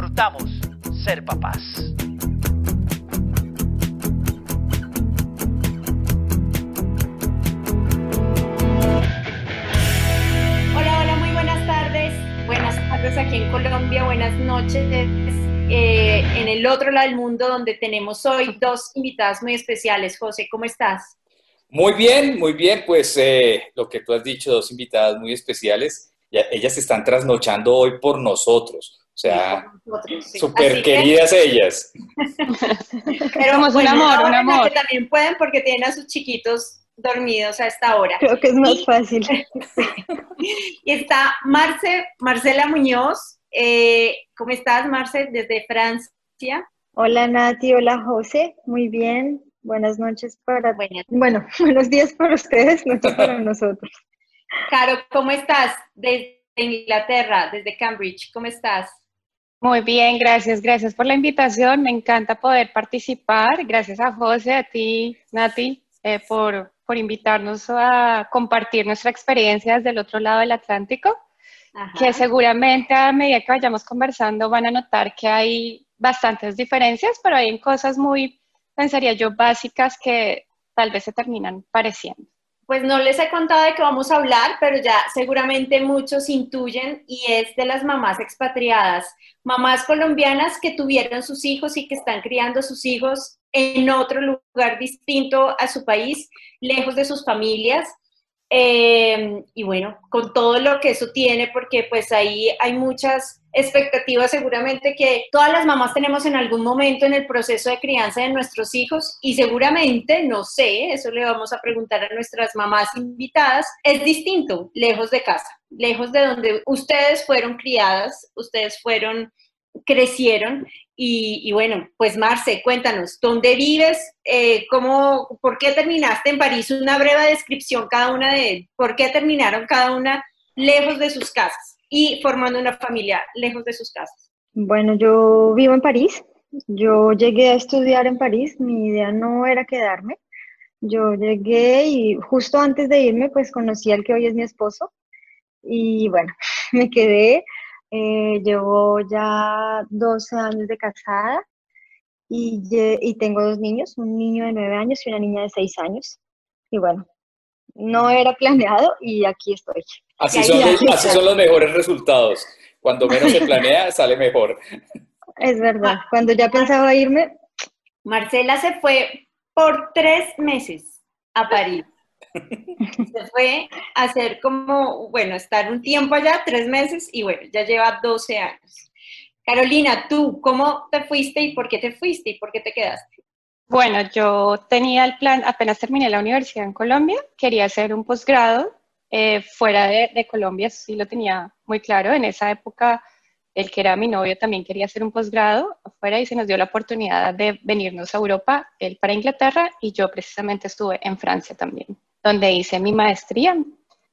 disfrutamos ser papás. Hola, hola, muy buenas tardes. Buenas tardes aquí en Colombia, buenas noches eh, en el otro lado del mundo donde tenemos hoy dos invitadas muy especiales. José, ¿cómo estás? Muy bien, muy bien. Pues eh, lo que tú has dicho, dos invitadas muy especiales. Ya, ellas están trasnochando hoy por nosotros. O sea, súper queridas ellas. Pero Somos un amor, un amor. Que también pueden porque tienen a sus chiquitos dormidos a esta hora. Creo que es más fácil. y está Marce, Marcela Muñoz. Eh, ¿Cómo estás, Marce, desde Francia? Hola, Nati. Hola, José. Muy bien. Buenas noches para... Bueno, buenos días para ustedes, noches para nosotros. Caro, ¿cómo estás? Desde Inglaterra, desde Cambridge. ¿Cómo estás? Muy bien, gracias, gracias por la invitación. Me encanta poder participar. Gracias a José, a ti, Nati, eh, por, por invitarnos a compartir nuestra experiencia desde el otro lado del Atlántico, que seguramente a medida que vayamos conversando van a notar que hay bastantes diferencias, pero hay cosas muy, pensaría yo, básicas que tal vez se terminan pareciendo pues no les he contado de qué vamos a hablar, pero ya seguramente muchos intuyen y es de las mamás expatriadas, mamás colombianas que tuvieron sus hijos y que están criando sus hijos en otro lugar distinto a su país, lejos de sus familias. Eh, y bueno, con todo lo que eso tiene, porque pues ahí hay muchas expectativas seguramente que todas las mamás tenemos en algún momento en el proceso de crianza de nuestros hijos y seguramente, no sé, eso le vamos a preguntar a nuestras mamás invitadas, es distinto, lejos de casa, lejos de donde ustedes fueron criadas, ustedes fueron, crecieron y, bueno, pues Marce, cuéntanos, ¿dónde vives? Eh, ¿cómo, ¿Por qué terminaste en París? Una breve descripción cada una de, ¿por qué terminaron cada una lejos de sus casas? Y formando una familia lejos de sus casas? Bueno, yo vivo en París. Yo llegué a estudiar en París. Mi idea no era quedarme. Yo llegué y justo antes de irme, pues conocí al que hoy es mi esposo. Y bueno, me quedé. Eh, llevo ya 12 años de casada y, y tengo dos niños, un niño de 9 años y una niña de 6 años. Y bueno, no era planeado y aquí estoy. Así son, los, mejores resultados. Cuando menos se planea, sale mejor. Es verdad. Cuando ya pensaba irme. Marcela se fue por tres meses a París. Se fue a hacer como, bueno, estar un tiempo allá, tres meses, y bueno, ya lleva 12 años. Carolina, tú, ¿cómo te fuiste y por qué te fuiste y por qué te quedaste? Bueno, yo tenía el plan, apenas terminé la universidad en Colombia, quería hacer un posgrado eh, fuera de, Colombia, sí lo tenía muy claro. En esa época, el que era mi novio también quería hacer un posgrado afuera y se nos dio la oportunidad de venirnos a Europa, él para Inglaterra y yo precisamente estuve en Francia también, donde hice mi maestría.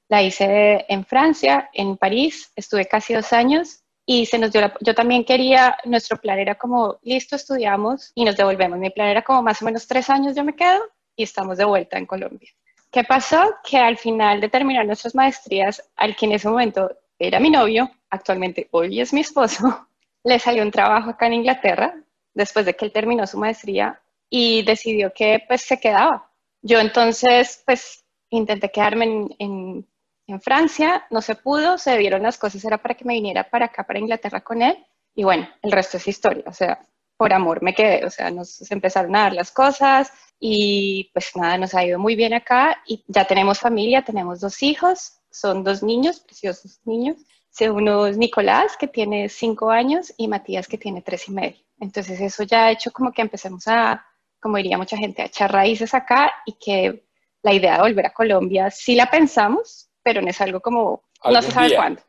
La hice en Francia, en París, estuve casi dos años y se nos dio yo también quería, nuestro plan era como, listo, estudiamos y nos devolvemos. Mi plan era como más o menos tres años yo me quedo y estamos de vuelta en Colombia. ¿Qué pasó? Que al final de terminar nuestras maestrías, al que en ese momento era mi novio, actualmente hoy es mi esposo, le salió un trabajo acá en Inglaterra después de que él terminó su maestría y decidió que pues se quedaba. Yo entonces pues intenté quedarme en en Francia, no se pudo, se dieron las cosas, era para que me viniera para acá, para Inglaterra con él, y bueno, el resto es historia, o sea, por amor me quedé, o sea, nos empezaron a dar las cosas y pues nada, nos ha ido muy bien acá y ya tenemos familia, tenemos dos hijos, son dos niños, preciosos niños, uno es Nicolás, que tiene cinco años, y Matías, que tiene tres y medio. Entonces eso ya ha hecho como que empecemos a, como diría mucha gente, a echar raíces acá y que la idea de volver a Colombia sí la pensamos, pero no es algo como, no se sabe cuándo.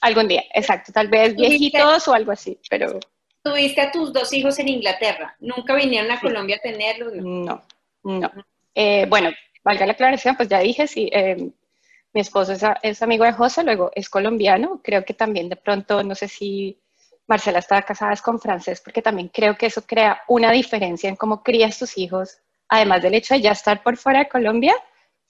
Algún día, exacto, tal vez viejitos o algo así, pero... tuviste a tus dos hijos en Inglaterra. ¿Nunca vinieron a Colombia a tenerlos? No, no. Eh, bueno, valga la aclaración, pues ya dije, sí, eh, mi esposo es, amigo de José, luego es colombiano. Creo que también de pronto, no sé si Marcela está casada con francés, porque también creo que eso crea una diferencia en cómo crías tus hijos, además del hecho de ya estar por fuera de Colombia,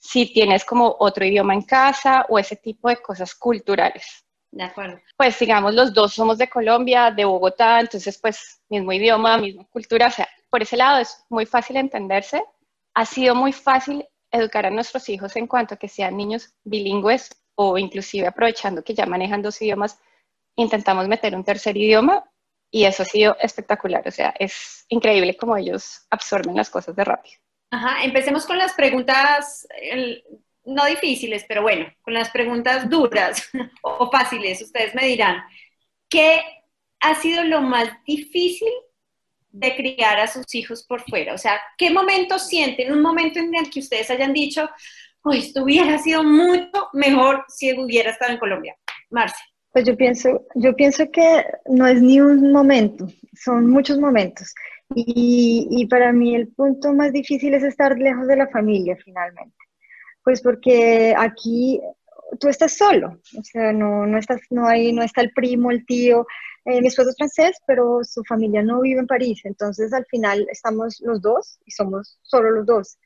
si tienes como otro idioma en casa o ese tipo de cosas culturales. De acuerdo. Pues digamos, los dos somos de Colombia, de Bogotá, entonces pues mismo idioma, misma cultura, o sea, por ese lado es muy fácil entenderse. Ha sido muy fácil educar a nuestros hijos en cuanto a que sean niños bilingües o inclusive aprovechando que ya manejan dos idiomas, intentamos meter un tercer idioma y eso ha sido espectacular. O sea, es increíble cómo ellos absorben las cosas de rápido. Ajá, empecemos con las preguntas, no difíciles, pero bueno, con las preguntas duras o fáciles. Ustedes me dirán, ¿qué ha sido lo más difícil de criar a sus hijos por fuera? O sea, ¿qué momento sienten? Un momento en el que ustedes hayan dicho, pues esto hubiera sido mucho mejor si hubiera estado en Colombia. Marce. Pues yo pienso, yo pienso que no es ni un momento, son muchos momentos. Y, y para mí el punto más difícil es estar lejos de la familia finalmente. Pues porque aquí tú estás solo, o sea, no, no, estás, no, hay, no está el primo, el tío, eh, mi esposo es francés, pero su familia no vive en París, entonces al final estamos los dos y somos solo los dos.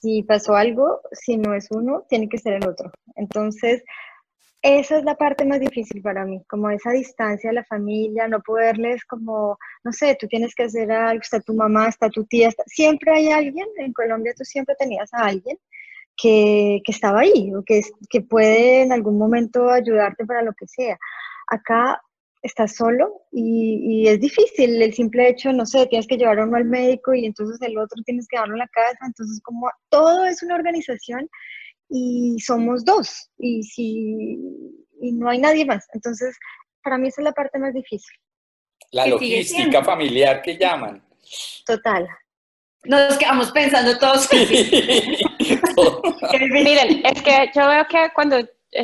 Si pasó algo, si no es uno, tiene que ser el otro. Entonces, esa es la parte más difícil para mí, como esa distancia de la familia, no poderles como, no sé, tú tienes que hacer algo, está tu mamá, está tu tía, siempre hay alguien, en Colombia tú siempre tenías a alguien que, que estaba ahí, o que, que puede en algún momento ayudarte para lo que sea. Acá estás solo y, es difícil el simple hecho, no sé, tienes que llevar uno al médico y entonces el otro tienes que llevarlo a la casa, entonces como todo es una organización y somos dos y, si, y no hay nadie más, entonces para mí esa es la parte más difícil. La logística familiar que llaman. Total. Nos quedamos pensando todos. Miren, es que yo veo que cuando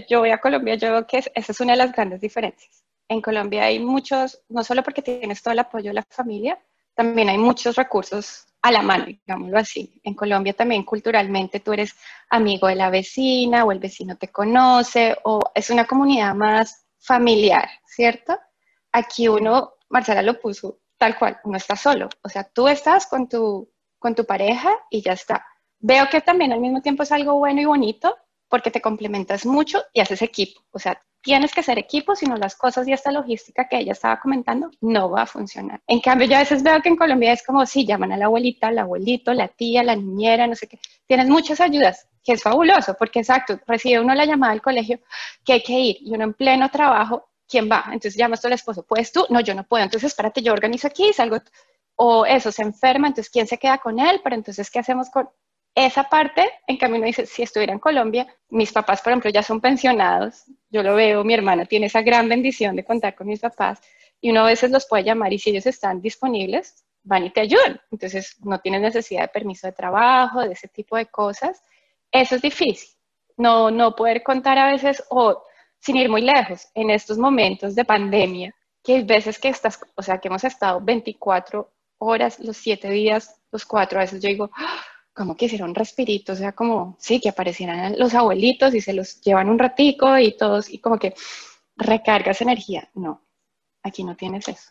yo voy a Colombia, yo veo que esa es una de las grandes diferencias en Colombia hay muchos, no solo porque tienes todo el apoyo de la familia, también hay muchos recursos a la mano, digámoslo así. En Colombia también culturalmente tú eres amigo de la vecina o el vecino te conoce o es una comunidad más familiar, ¿cierto? Aquí uno, Marcela lo puso tal cual, uno está solo, o sea, tú estás con tu, con tu pareja y ya está. Veo que también al mismo tiempo es algo bueno y bonito porque te complementas mucho y haces equipo, o sea, tienes que ser equipo, sino las cosas y esta logística que ella estaba comentando no va a funcionar. En cambio, yo a veces veo que en Colombia es como si llaman a la abuelita, al abuelito, la tía, la niñera, no sé qué. Tienes muchas ayudas, que es fabuloso, porque exacto, recibe uno la llamada del colegio que hay que ir y uno en pleno trabajo, ¿quién va? Entonces llamas tú al esposo, ¿puedes tú? No, yo no puedo. Entonces, espérate, yo organizo aquí, salgo. O eso, se enferma, entonces, ¿quién se queda con él? Pero entonces, ¿qué hacemos con esa parte, en cambio, uno dice, si estuviera en Colombia, mis papás, por ejemplo, ya son pensionados, yo lo veo, mi hermana tiene esa gran bendición de contar con mis papás, y uno a veces los puede llamar y si ellos están disponibles, van y te ayudan. Entonces, no tienes necesidad de permiso de trabajo, de ese tipo de cosas. Eso es difícil. No, no poder contar a veces, o sin ir muy lejos, en estos momentos de pandemia, que hay veces que estás, o sea, que hemos estado 24 horas, los 7 días, los 4, a veces yo digo, ¡ah! Como que hicieron respirito, o sea, como, sí, que aparecieran los abuelitos y se los llevan un ratico y todos, y como que recargas energía. No, aquí no tienes eso,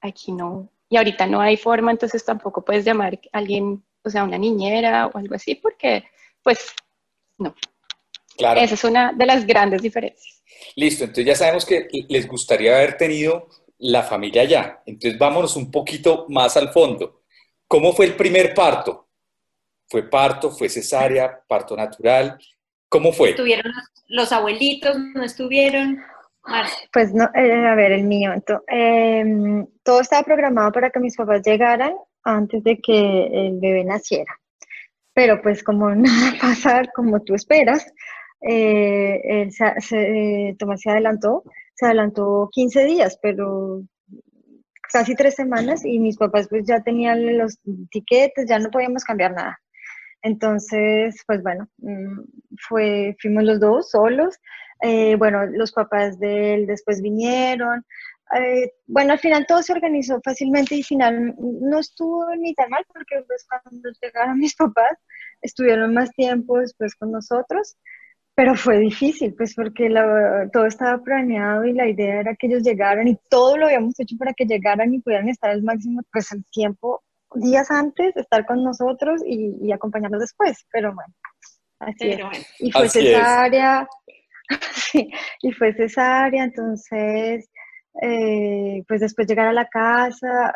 aquí no, y ahorita no hay forma, entonces tampoco puedes llamar a alguien, o sea, una niñera o algo así, porque, pues, no. Claro. Esa es una de las grandes diferencias. Listo, entonces ya sabemos que les gustaría haber tenido la familia allá. Entonces vámonos un poquito más al fondo. ¿Cómo fue el primer parto? ¿Fue parto? ¿Fue cesárea? ¿Parto natural? ¿Cómo fue? ¿Estuvieron los, abuelitos? ¿No estuvieron? Pues no, eh, a ver, el mío. Em, todo estaba programado para que mis papás llegaran antes de que el bebé naciera. Pero pues como nada pasa como tú esperas, eh, él se, se, Tomás se adelantó, se adelantó 15 días, pero casi tres semanas y mis papás pues ya tenían los tiquetes, ya no podíamos cambiar nada. Entonces, pues bueno, mm, fue, fuimos los dos solos. Eh, bueno, los papás de él después vinieron. eh, bueno, al final todo se organizó fácilmente y al final no estuvo ni tan mal porque pues cuando llegaron mis papás estuvieron más tiempo después con nosotros, pero fue difícil pues porque todo estaba planeado y la idea era que ellos llegaran y todo lo habíamos hecho para que llegaran y pudieran estar al máximo pues el tiempo días antes, estar con nosotros y, acompañarnos después, pero bueno, así es. Y fue cesárea, sí, y fue cesárea, entonces eh, pues después llegar a la casa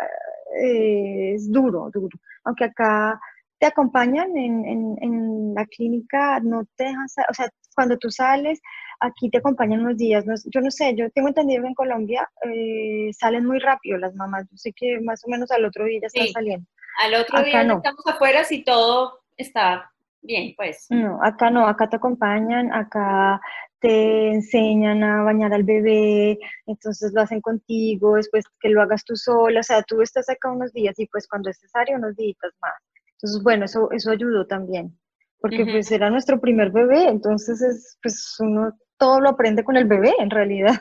eh, es duro, duro. Aunque acá te acompañan en, en, la clínica, no te dejan, o sea, cuando tú sales, aquí te acompañan unos días. yo no sé, yo tengo entendido que en Colombia eh, salen muy rápido las mamás. Yo sé que más o menos al otro día ya están saliendo. Al otro día no. estamos afuera si todo está bien, pues. No, acá no, acá te acompañan, acá te enseñan a bañar al bebé, entonces lo hacen contigo, después que lo hagas tú sola, o sea, tú estás acá unos días y pues cuando es necesario unos días más. Entonces, bueno, eso, eso ayudó también, porque pues era nuestro primer bebé, entonces es, pues uno todo lo aprende con el bebé en realidad.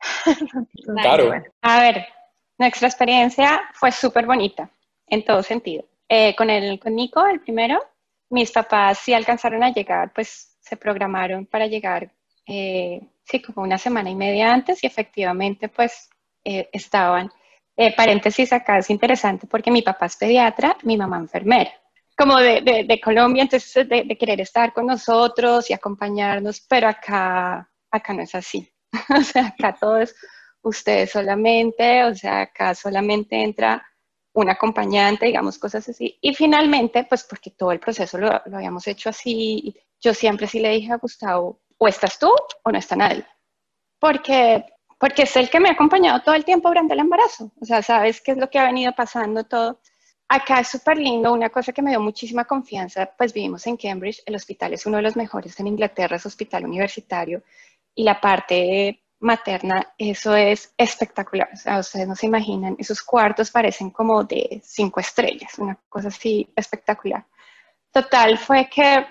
claro. A ver, nuestra experiencia fue súper bonita en todo sentido. Eh, con, el, con Nico, el primero, mis papás sí alcanzaron a llegar, pues se programaron para llegar, eh, sí, como una semana y media antes y efectivamente pues eh, estaban. Eh, paréntesis acá es interesante porque mi papá es pediatra, mi mamá enfermera. Como de, de, Colombia, entonces de, de, querer estar con nosotros y acompañarnos, pero acá, acá no es así. o sea, acá todo es ustedes solamente, o sea, acá solamente entra un acompañante, digamos, cosas así. Y finalmente, pues porque todo el proceso lo, lo, habíamos hecho así, yo siempre sí le dije a Gustavo, o estás tú o no está nadie. Porque, porque es el que me ha acompañado todo el tiempo durante el embarazo. O sea, sabes qué es lo que ha venido pasando todo. Acá es súper lindo, una cosa que me dio muchísima confianza, pues vivimos en Cambridge, el hospital es uno de los mejores en Inglaterra, es hospital universitario, y la parte materna, eso es espectacular. O sea, ustedes no se imaginan, esos cuartos parecen como de cinco estrellas, una cosa así espectacular. Total, fue que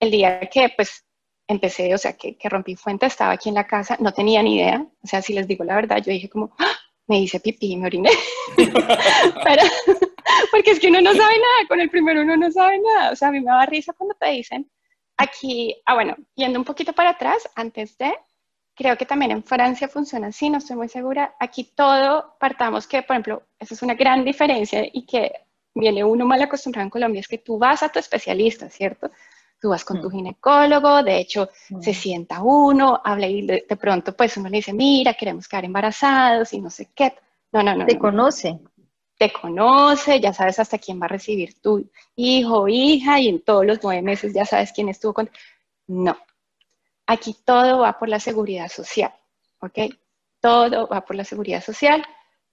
el día que pues empecé, o sea, que, que rompí fuente, estaba aquí en la casa, no tenía ni idea, o sea, si les digo la verdad, yo dije como, ¡Ah! me hice pipí, me oriné. porque es que uno no sabe nada, con el primero uno no sabe nada, o sea, a mí me da risa cuando te dicen, aquí, ah, bueno, yendo un poquito para atrás, antes de, Creo que también en Francia funciona así, no estoy muy segura. Aquí todo, partamos que, por ejemplo, esa es una gran diferencia y que viene uno mal acostumbrado en Colombia, es que tú vas a tu especialista, ¿cierto? Tú vas con tu mm. ginecólogo, de hecho, mm. se sienta uno, habla y de, pronto, pues uno le dice, mira, queremos quedar embarazados y no sé qué. No, no, no. Te conoce. Te conoce, ya sabes hasta quién va a recibir tu hijo o hija y en todos los nueve meses ya sabes quién estuvo con... No, Aquí todo va por la seguridad social, ¿ok? Todo va por la seguridad social.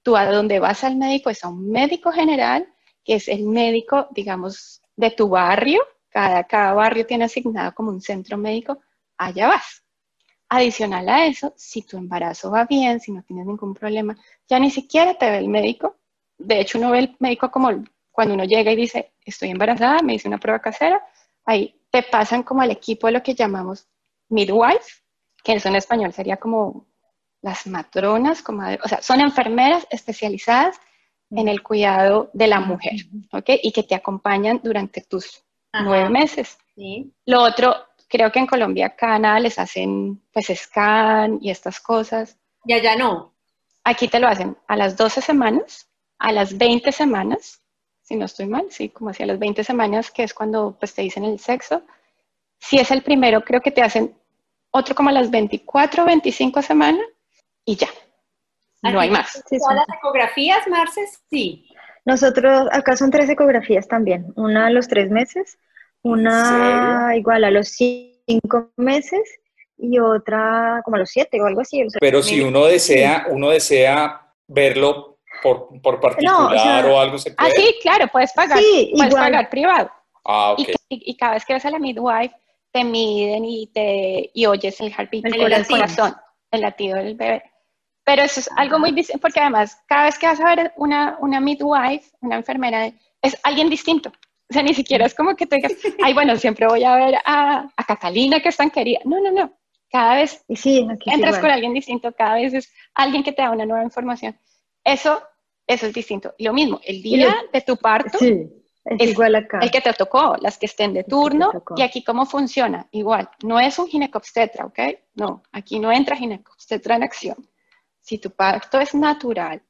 Tú a donde vas al médico es a un médico general, que es el médico, digamos, de tu barrio. Cada, cada barrio tiene asignado como un centro médico. Allá vas. Adicional a eso, si tu embarazo va bien, si no tienes ningún problema, ya ni siquiera te ve el médico. De hecho, uno ve el médico como cuando uno llega y dice, estoy embarazada, me hice una prueba casera, ahí te pasan como al equipo de lo que llamamos midwife, que eso en español sería como las matronas, o sea, son enfermeras especializadas en el cuidado de la mujer, ¿ok? Y que te acompañan durante tus nueve meses. Lo otro, creo que en Colombia, acá nada, les hacen pues scan y estas cosas. Ya, ya no. Aquí te lo hacen a las 12 semanas, a las 20 semanas, si no estoy mal, sí, como hacia las 20 semanas, que es cuando pues te dicen el sexo. Si es el primero, creo que te hacen otro como a las 24, 25 semanas y ya. No hay más. ¿Todas las ecografías, Marce? Sí. Nosotros, acá son tres ecografías también. Una a los tres meses, una igual a los cinco meses y otra como a los siete o algo así. Pero si uno desea, uno desea verlo por, por particular o, algo, ¿se ah, puede? Ah, sí, claro, puedes pagar, puedes pagar privado. Ah, ok. y, y, cada vez que vas a la midwife, te miden y, te, y oyes el heartbeat, el, corazón. el latido del bebé. Pero eso es algo muy distinto, porque además, cada vez que vas a ver una, una midwife, una enfermera, es alguien distinto. O sea, ni siquiera es como que te digas, ay, bueno, siempre voy a ver a, a Catalina, que es tan querida. No, no, no. Cada vez sí, entras igual. con alguien distinto, cada vez es alguien que te da una nueva información. Eso, eso es distinto. Lo mismo, el día de tu parto, Sí, es, es igual acá. el que te tocó, las que estén de turno, y aquí cómo funciona, igual, no es un ginecobstetra, ¿ok? No, aquí no entra ginecobstetra en acción. Si tu parto es natural,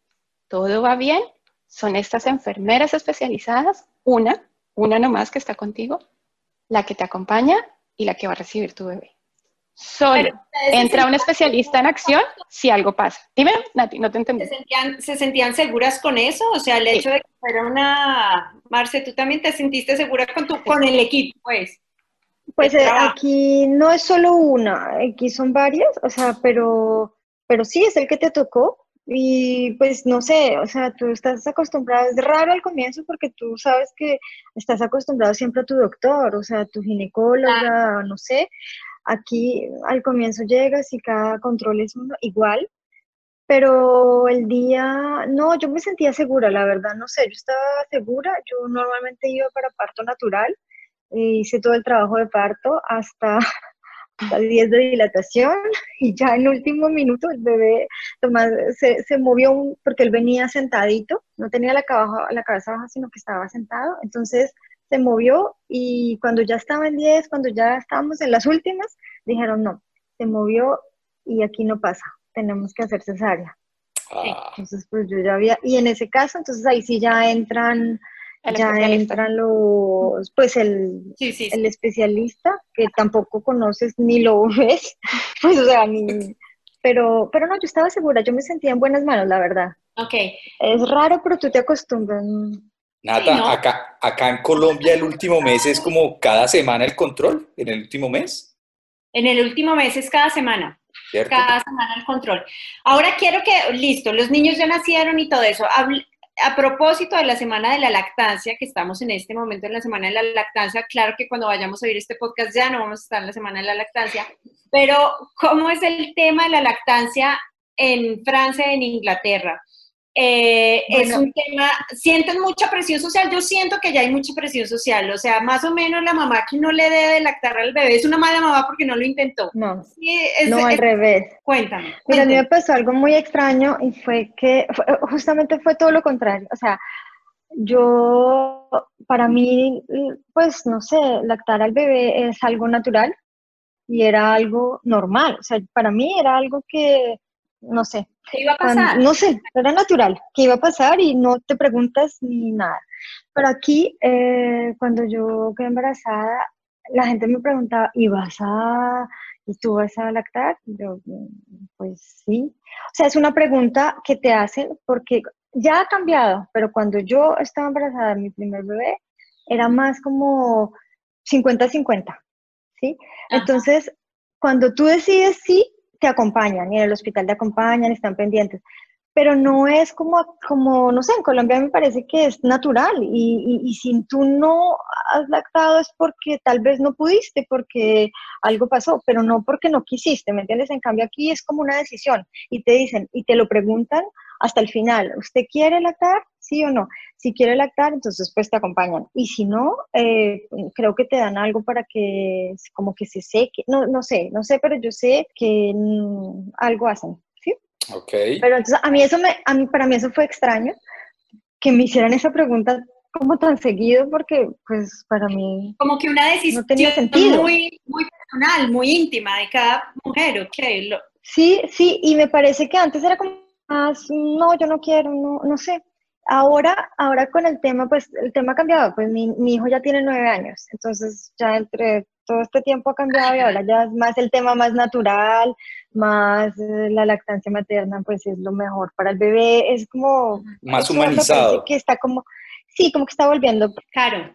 todo va bien, son estas enfermeras especializadas, una, una nomás que está contigo, la que te acompaña y la que va a recibir tu bebé. Solo entra un especialista en acción si algo pasa. Dime, Nati, no te entendí. ¿Se sentían, ¿Se sentían seguras con eso? O sea, el Sí. hecho de que fuera una... Marce, ¿tú también te sentiste segura con, tu, con el equipo, pues? Pues eh, aquí no es solo una, aquí son varias, o sea, pero, pero sí es el que te tocó y pues no sé, o sea, tú estás acostumbrado, es raro al comienzo porque tú sabes que estás acostumbrado siempre a tu doctor, o sea, a tu ginecóloga, no sé, aquí al comienzo llegas y cada control es uno igual, pero el día, no, yo me sentía segura, la verdad, no sé, yo estaba segura, yo normalmente iba para parto natural eh, hice todo el trabajo de parto hasta, hasta 10 de dilatación y ya en último minuto el bebé Tomás se, se movió un- porque él venía sentadito, no tenía la, cabaja- la cabeza baja, sino que estaba sentado, entonces se movió y cuando ya estaba en 10, cuando ya estábamos en las últimas, dijeron no, se movió y aquí no pasa, tenemos que hacer cesárea. Ah, Entonces pues yo ya había, y en ese caso, entonces ahí sí ya entran El ya entran los, pues el, Sí, sí, sí. el especialista, que tampoco conoces ni lo ves, pues o sea, ni, pero, pero no, yo estaba segura, yo me sentía en buenas manos, la verdad. Ok. Es raro, pero tú te acostumbras. Nata, Sí, ¿no? acá, acá en Colombia el último mes es como cada semana el control, en el último mes, En el último mes es cada semana. ¿cierto? cada semana el control. Ahora quiero que, listo, los niños ya nacieron y todo eso. Habl- A propósito de la semana de la lactancia, que estamos en este momento en la semana de la lactancia, claro que cuando vayamos a oír este podcast ya no vamos a estar en la semana de la lactancia, pero ¿cómo es el tema de la lactancia en Francia en Inglaterra? Eh, es un tema, sienten mucha presión social, yo siento que ya hay mucha presión social, o sea, más o menos la mamá que no le debe de lactar al bebé es una mala mamá porque no lo intentó. No, Sí, es- no al es- revés. cuéntame. Mira, a mí me pasó algo muy extraño y fue que fue- justamente fue todo lo contrario. O sea, yo, para mí, pues no sé, lactar al bebé es algo natural y era algo normal. O sea, para mí era algo que, no sé, ¿Qué iba a pasar? no sé, era natural, que iba a pasar y no te preguntas ni nada. Pero aquí, eh, cuando yo quedé embarazada, la gente me preguntaba, ¿y vas a, y tú vas a lactar? Yo, "Mm, pues sí. O sea, es una pregunta que te hacen porque ya ha cambiado, pero cuando yo estaba embarazada de mi primer bebé, era más como 50-50, ¿sí? Ajá. Entonces, cuando tú decides sí, te acompañan y en el hospital te acompañan, están pendientes. Pero no es como, como, no sé, en Colombia me parece que es natural y, y, y si tú no has lactado es porque tal vez no pudiste, porque algo pasó, pero no porque no quisiste, ¿me? En cambio aquí es como una decisión y te dicen y te lo preguntan hasta el final, ¿usted quiere lactar? ¿Sí o no? Si quiere lactar, entonces pues te acompañan. Y si no, eh, creo que te dan algo para que como que se seque. No, no sé, no sé, pero yo sé que mm, algo hacen, ¿sí? Ok. Pero entonces a mí eso me, a mí, para mí eso fue extraño, que me hicieran esa pregunta como tan seguido, porque pues para mí Como que una decisión no tenía sentido. muy, muy personal, muy íntima de cada mujer, ok. Lo, Sí, sí, y me parece que antes era como más, no, yo no quiero, no, no sé. Ahora, ahora con el tema, pues el tema ha cambiado, pues mi, mi hijo ya tiene nueve años, entonces ya entre todo este tiempo ha cambiado y ahora ya es más el tema más natural, más eh, la lactancia materna, pues es lo mejor para el bebé, es como... Más parece humanizado. Que está como, sí, como que está volviendo. Caro,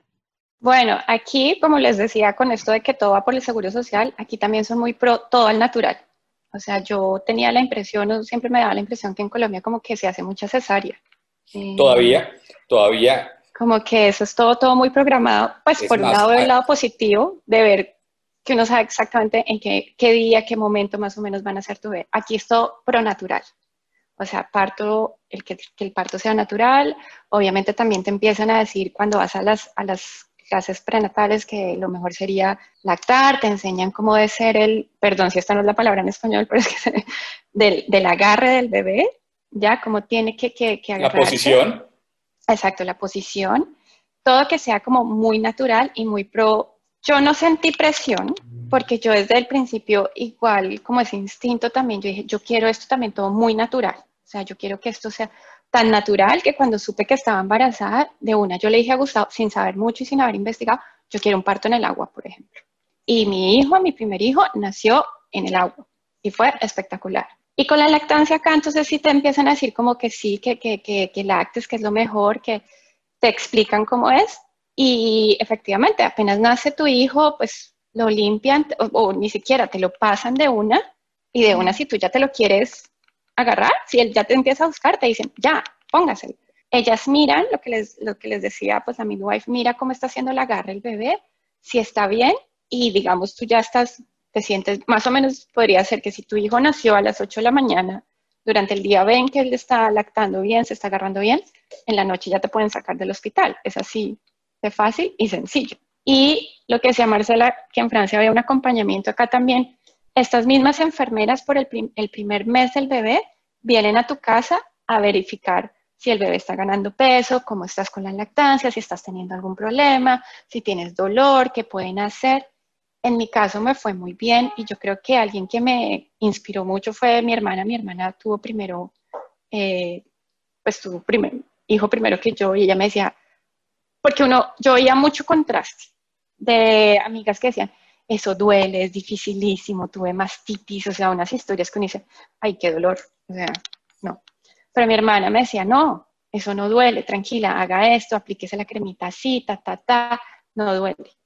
Bueno, aquí, como les decía, con esto de que todo va por el seguro social, aquí también son muy pro todo al natural. O sea, yo tenía la impresión, o siempre me daba la impresión que en Colombia como que se hace mucha cesárea. Todavía, todavía, Como que eso es todo, todo muy programado. Pues Es por un más, lado, hay- el lado positivo de ver que uno sabe exactamente en qué, qué día, qué momento más o menos van a ser tu bebé. Aquí es todo pronatural. O sea, parto, el que, que el parto sea natural. Obviamente también te empiezan a decir cuando vas a las, a las clases prenatales que lo mejor sería lactar, te enseñan cómo debe ser el, perdón si esta no es la palabra en español, pero es que del, del agarre del bebé, ya cómo tiene que, que, que La posición. Exacto, la posición. Todo que sea como muy natural y muy pro. Yo no sentí presión porque yo desde el principio, igual como ese instinto también, yo dije, yo quiero esto también todo muy natural. O sea, yo quiero que esto sea tan natural que cuando supe que estaba embarazada, de una, yo le dije a Gustavo, sin saber mucho y sin haber investigado, yo quiero un parto en el agua, por ejemplo. Y mi hijo, mi primer hijo, nació en el agua y fue espectacular. Y con la lactancia acá, entonces sí te empiezan a decir como que sí, que, que, que, que lactes, que es lo mejor, que te explican cómo es. Y efectivamente, apenas nace tu hijo, pues lo limpian o, o ni siquiera te lo pasan de una y de una si tú ya te lo quieres agarrar, si él ya te empieza a buscar, te dicen, ya, póngaselo. Ellas miran lo que les, lo que les decía, pues a mi wife, mira cómo está haciendo el agarre el bebé, si está bien y digamos tú ya estás, te sientes, más o menos podría ser que si tu hijo nació a las 8 de la mañana, durante el día ven que él está lactando bien, se está agarrando bien, en la noche ya te pueden sacar del hospital. Es así de fácil y sencillo. Y lo que decía Marcela, que en Francia había un acompañamiento acá también, estas mismas enfermeras por el, el, primer mes del bebé vienen a tu casa a verificar si el bebé está ganando peso, cómo estás con la lactancia, si estás teniendo algún problema, si tienes dolor, qué pueden hacer. En mi caso me fue muy bien y yo creo que alguien que me inspiró mucho fue mi hermana. Mi hermana tuvo primero, eh, pues tuvo primer, hijo primero que yo y ella me decía, porque uno, yo oía mucho contraste de amigas que decían, eso duele, es dificilísimo, tuve mastitis, o sea, unas historias que uno dice, ay, qué dolor, o sea, no. Pero mi hermana me decía, no, eso no duele, tranquila, haga esto, aplíquese la cremita así, ta, ta, ta, no duele.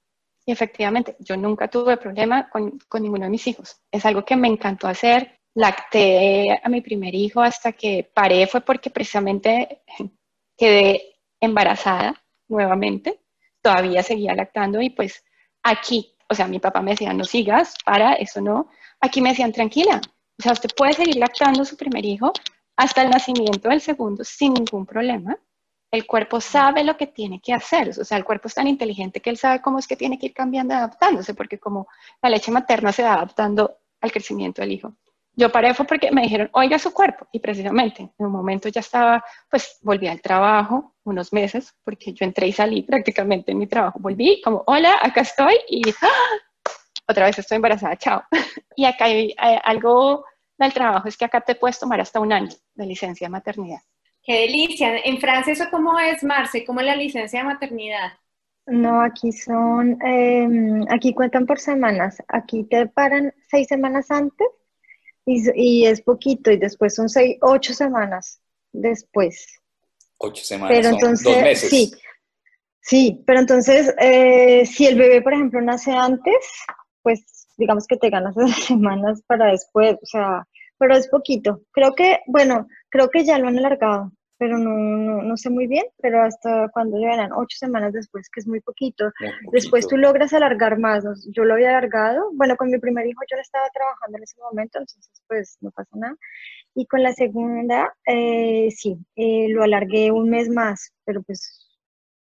Y efectivamente, yo nunca tuve problema con, con ninguno de mis hijos. Es algo que me encantó hacer. Lacté a mi primer hijo hasta que paré, fue porque precisamente quedé embarazada nuevamente. Todavía seguía lactando y pues aquí o sea, mi papá me decía, no sigas, para, eso no. Aquí me decían, tranquila, o sea, usted puede seguir lactando su primer hijo hasta el nacimiento del segundo sin ningún problema. El cuerpo sabe lo que tiene que hacer, o sea, el cuerpo es tan inteligente que él sabe cómo es que tiene que ir cambiando, adaptándose, porque como la leche materna se va adaptando al crecimiento del hijo. Yo paré fue porque me dijeron, oiga su cuerpo, y precisamente en un momento ya estaba, pues volví al trabajo unos meses, porque yo entré y salí prácticamente en mi trabajo, volví como, hola, acá estoy, y ¡ah! otra vez estoy embarazada, chao. y acá hay, algo del trabajo, es que acá te puedes tomar hasta un año de licencia de maternidad. Qué delicia. ¿En Francia eso cómo es, Marce? ¿Cómo es la licencia de maternidad? No, aquí son, eh, aquí cuentan por semanas. Aquí te paran seis semanas antes y, y, es poquito, y después son seis, ocho semanas después. Ocho semanas, pero son entonces, dos meses. Sí, sí, pero entonces, eh, si el bebé, por ejemplo, nace antes, pues digamos que te ganas esas semanas para después, o sea, pero es poquito. Creo que, bueno, creo que ya lo han alargado, pero no, no, no sé muy bien, pero hasta cuando llegan ocho semanas después, que es muy poquito. Muy poquito. Después tú logras alargar más. Yo lo había alargado, bueno, con mi primer hijo yo estaba trabajando en ese momento, entonces pues no pasa nada. Y con la segunda, eh, sí, eh, lo alargué un mes más, pero pues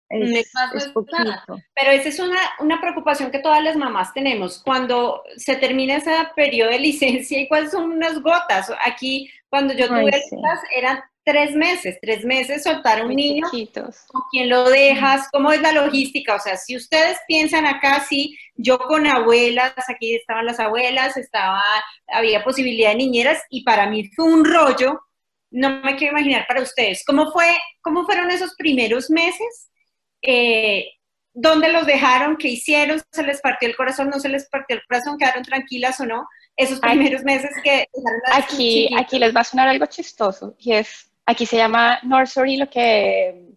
es, Un mes más no es. Pero esa es una, una preocupación que todas las mamás tenemos. Cuando se termina ese periodo de licencia, ¿y cuáles son unas gotas? Aquí, cuando yo tuve Ay, sí. eran tres meses, tres meses soltar a un Muy niño, chiquitos. con quién lo dejas, cómo es la logística. O sea, si ustedes piensan acá, sí, yo con abuelas, aquí estaban las abuelas, estaba, había posibilidad de niñeras, y para mí fue un rollo. No me quiero imaginar para ustedes. ¿Cómo, fue, cómo fueron esos primeros meses? Eh, ¿Dónde los dejaron? ¿Qué hicieron? ¿Se les partió el corazón? ¿No se les partió el corazón? ¿Quedaron tranquilas o no? Esos primeros meses que Aquí, aquí les va a sonar algo chistoso y es, aquí se llama nursery lo que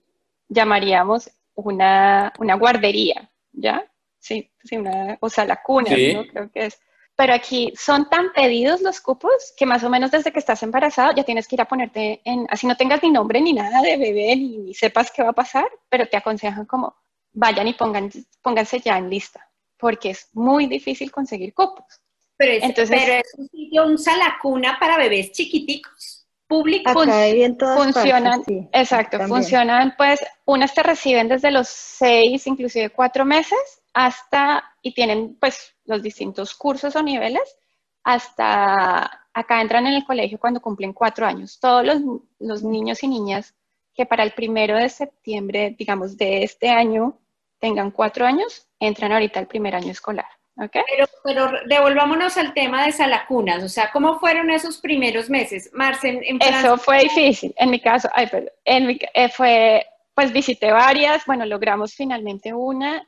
llamaríamos una, una guardería, ¿ya? Sí, sí, una, o sea, la cuna, Sí. ¿no? Creo que es. Pero aquí son tan pedidos los cupos que más o menos desde que estás embarazado ya tienes que ir a ponerte en, así no tengas ni nombre ni nada de bebé ni, ni sepas qué va a pasar, pero te aconsejan como vayan y pongan, pónganse ya en lista, porque es muy difícil conseguir cupos. Pero es, Entonces- pero es un sitio, un salacuna para bebés chiquiticos. público. Funcionan, partes, sí, exacto, también. funcionan pues, unas te reciben desde los seis, inclusive cuatro meses, hasta, y tienen pues los distintos cursos o niveles, hasta acá entran en el colegio cuando cumplen cuatro años. Todos los, los niños y niñas que para el primero de septiembre, digamos, de este año, tengan cuatro años, entran ahorita al primer año escolar. ¿Ok? Pero, pero devolvámonos al tema de salacunas, o sea, ¿cómo fueron esos primeros meses? Marcen, en Eso Francia- fue difícil. En mi caso, ay, perdón, en mi, eh, fue, pues visité varias, bueno, logramos finalmente una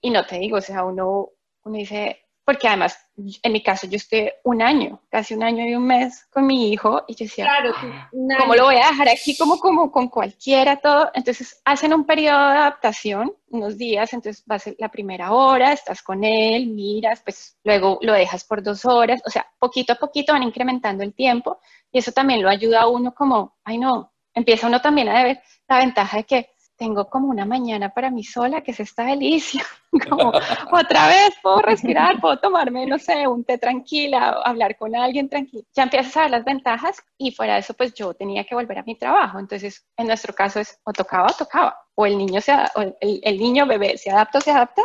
y no te digo, o sea, uno, uno dice, porque además, en mi caso, yo estoy un año, casi un año y un mes con mi hijo y yo decía, Claro, un ¿cómo lo voy a dejar aquí como, como con cualquiera todo? Entonces hacen un periodo de adaptación, unos días, entonces va a ser la primera hora, estás con él, miras, pues luego lo dejas por dos horas, o sea, poquito a poquito van incrementando el tiempo y eso también lo ayuda a uno como, ay no, empieza uno también a ver la ventaja de que tengo como una mañana para mí sola, que es esta delicia, como otra vez puedo respirar, puedo tomarme, no sé, un té tranquila, hablar con alguien tranquilo. Ya empiezas a ver las ventajas y fuera de eso, pues yo tenía que volver a mi trabajo. Entonces, en nuestro caso es o tocaba o tocaba, o el niño, se, o el, el niño bebé se adapta o se adapta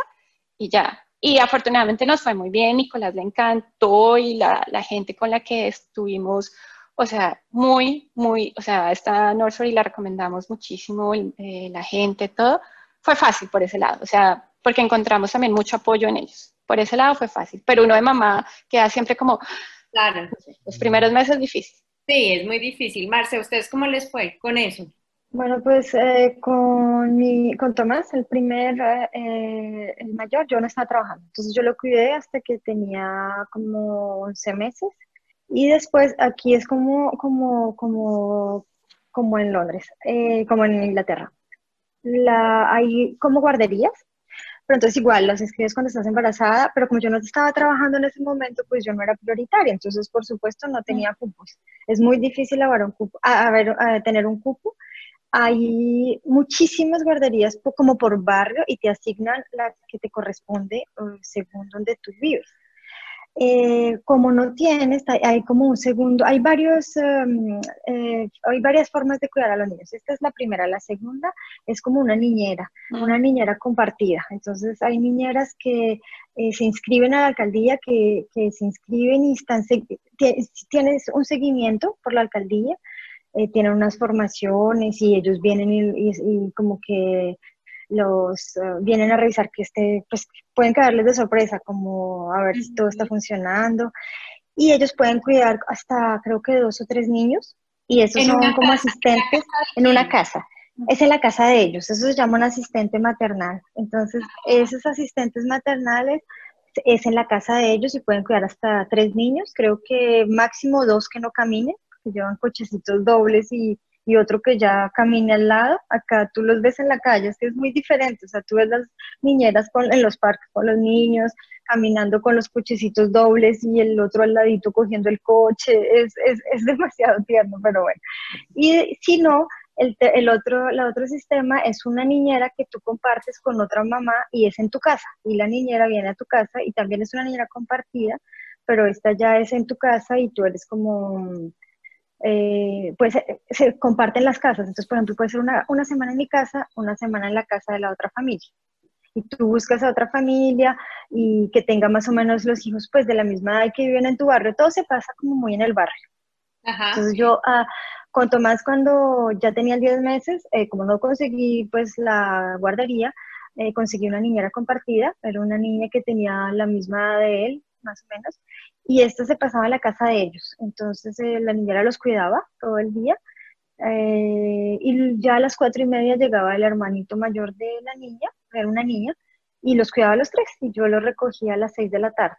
y ya. Y afortunadamente nos fue muy bien, Nicolás le encantó y la, la gente con la que estuvimos, o sea, muy, muy, o sea, esta nursery la recomendamos muchísimo, eh, la gente, todo. Fue fácil por ese lado, o sea, porque encontramos también mucho apoyo en ellos. Por ese lado fue fácil, pero uno de mamá queda siempre como, Claro, no sé, los primeros meses difícil. sí, es muy difícil. Marce, ¿a ustedes cómo les fue con eso? Bueno, pues eh, con, mi, con Tomás, el primer, eh, el mayor, yo no estaba trabajando. Entonces yo lo cuidé hasta que tenía como 11 meses. Y después aquí es como, como, como, como en Londres, eh, como en Inglaterra. La, hay como guarderías, pero entonces igual los inscribes cuando estás embarazada, pero como yo no estaba trabajando en ese momento, pues yo no era prioritaria. Entonces, por supuesto, no tenía cupos. Es muy difícil haber un cupo, a, a ver, a tener un cupo hay muchísimas guarderías como por barrio y te asignan la que te corresponde eh, según donde tú vives. Eh, como no tienes, hay, como un segundo, hay varios, em, eh, hay varias formas de cuidar a los niños. Esta es la primera. La segunda es como una niñera, una niñera compartida. Entonces hay niñeras que eh, se inscriben a la alcaldía, que, que se inscriben y están, tienes un seguimiento por la alcaldía tienen unas formaciones y ellos vienen y, y- y como que los eh, vienen a revisar que esté, pues pueden caerles de sorpresa, como a ver si todo está funcionando. Y ellos pueden cuidar hasta creo que dos o tres niños y esos son como casa, asistentes en una casa. Es en la casa de ellos, eso se llama un asistente maternal. Entonces, esos asistentes maternales es en la casa de ellos y pueden cuidar hasta tres niños, creo que máximo dos que no caminen, que llevan cochecitos dobles y, y otro que ya camine al lado. Acá tú los ves en la calle, es que es muy diferente, o sea, tú ves las niñeras con, en los parques con los niños, caminando con los cochecitos dobles y el otro al ladito cogiendo el coche, es, es, es demasiado tierno, pero bueno. Y si no, el, el otro, el otro sistema es una niñera que tú compartes con otra mamá y es en tu casa. Y la niñera viene a tu casa y también es una niñera compartida, pero esta ya es en tu casa y tú eres como, eh, pues eh, se comparten las casas. Entonces, por ejemplo, puede ser una, una semana en mi casa, una semana en la casa de la otra familia. Y tú buscas a otra familia y que tenga más o menos los hijos pues de la misma edad que viven en tu barrio. Todo se pasa como muy en el barrio. Ajá. Entonces yo ah, con Tomás cuando ya tenía 10 meses, eh, como no conseguí pues la guardería, eh, conseguí una niñera compartida, era una niña que tenía la misma edad de él, más o menos, y esta se pasaba a la casa de ellos. Entonces eh, la niñera los cuidaba todo el día eh, y ya a las cuatro y media llegaba el hermanito mayor de la niña, era una niña, y los cuidaba a los tres y yo los recogía a las seis de la tarde.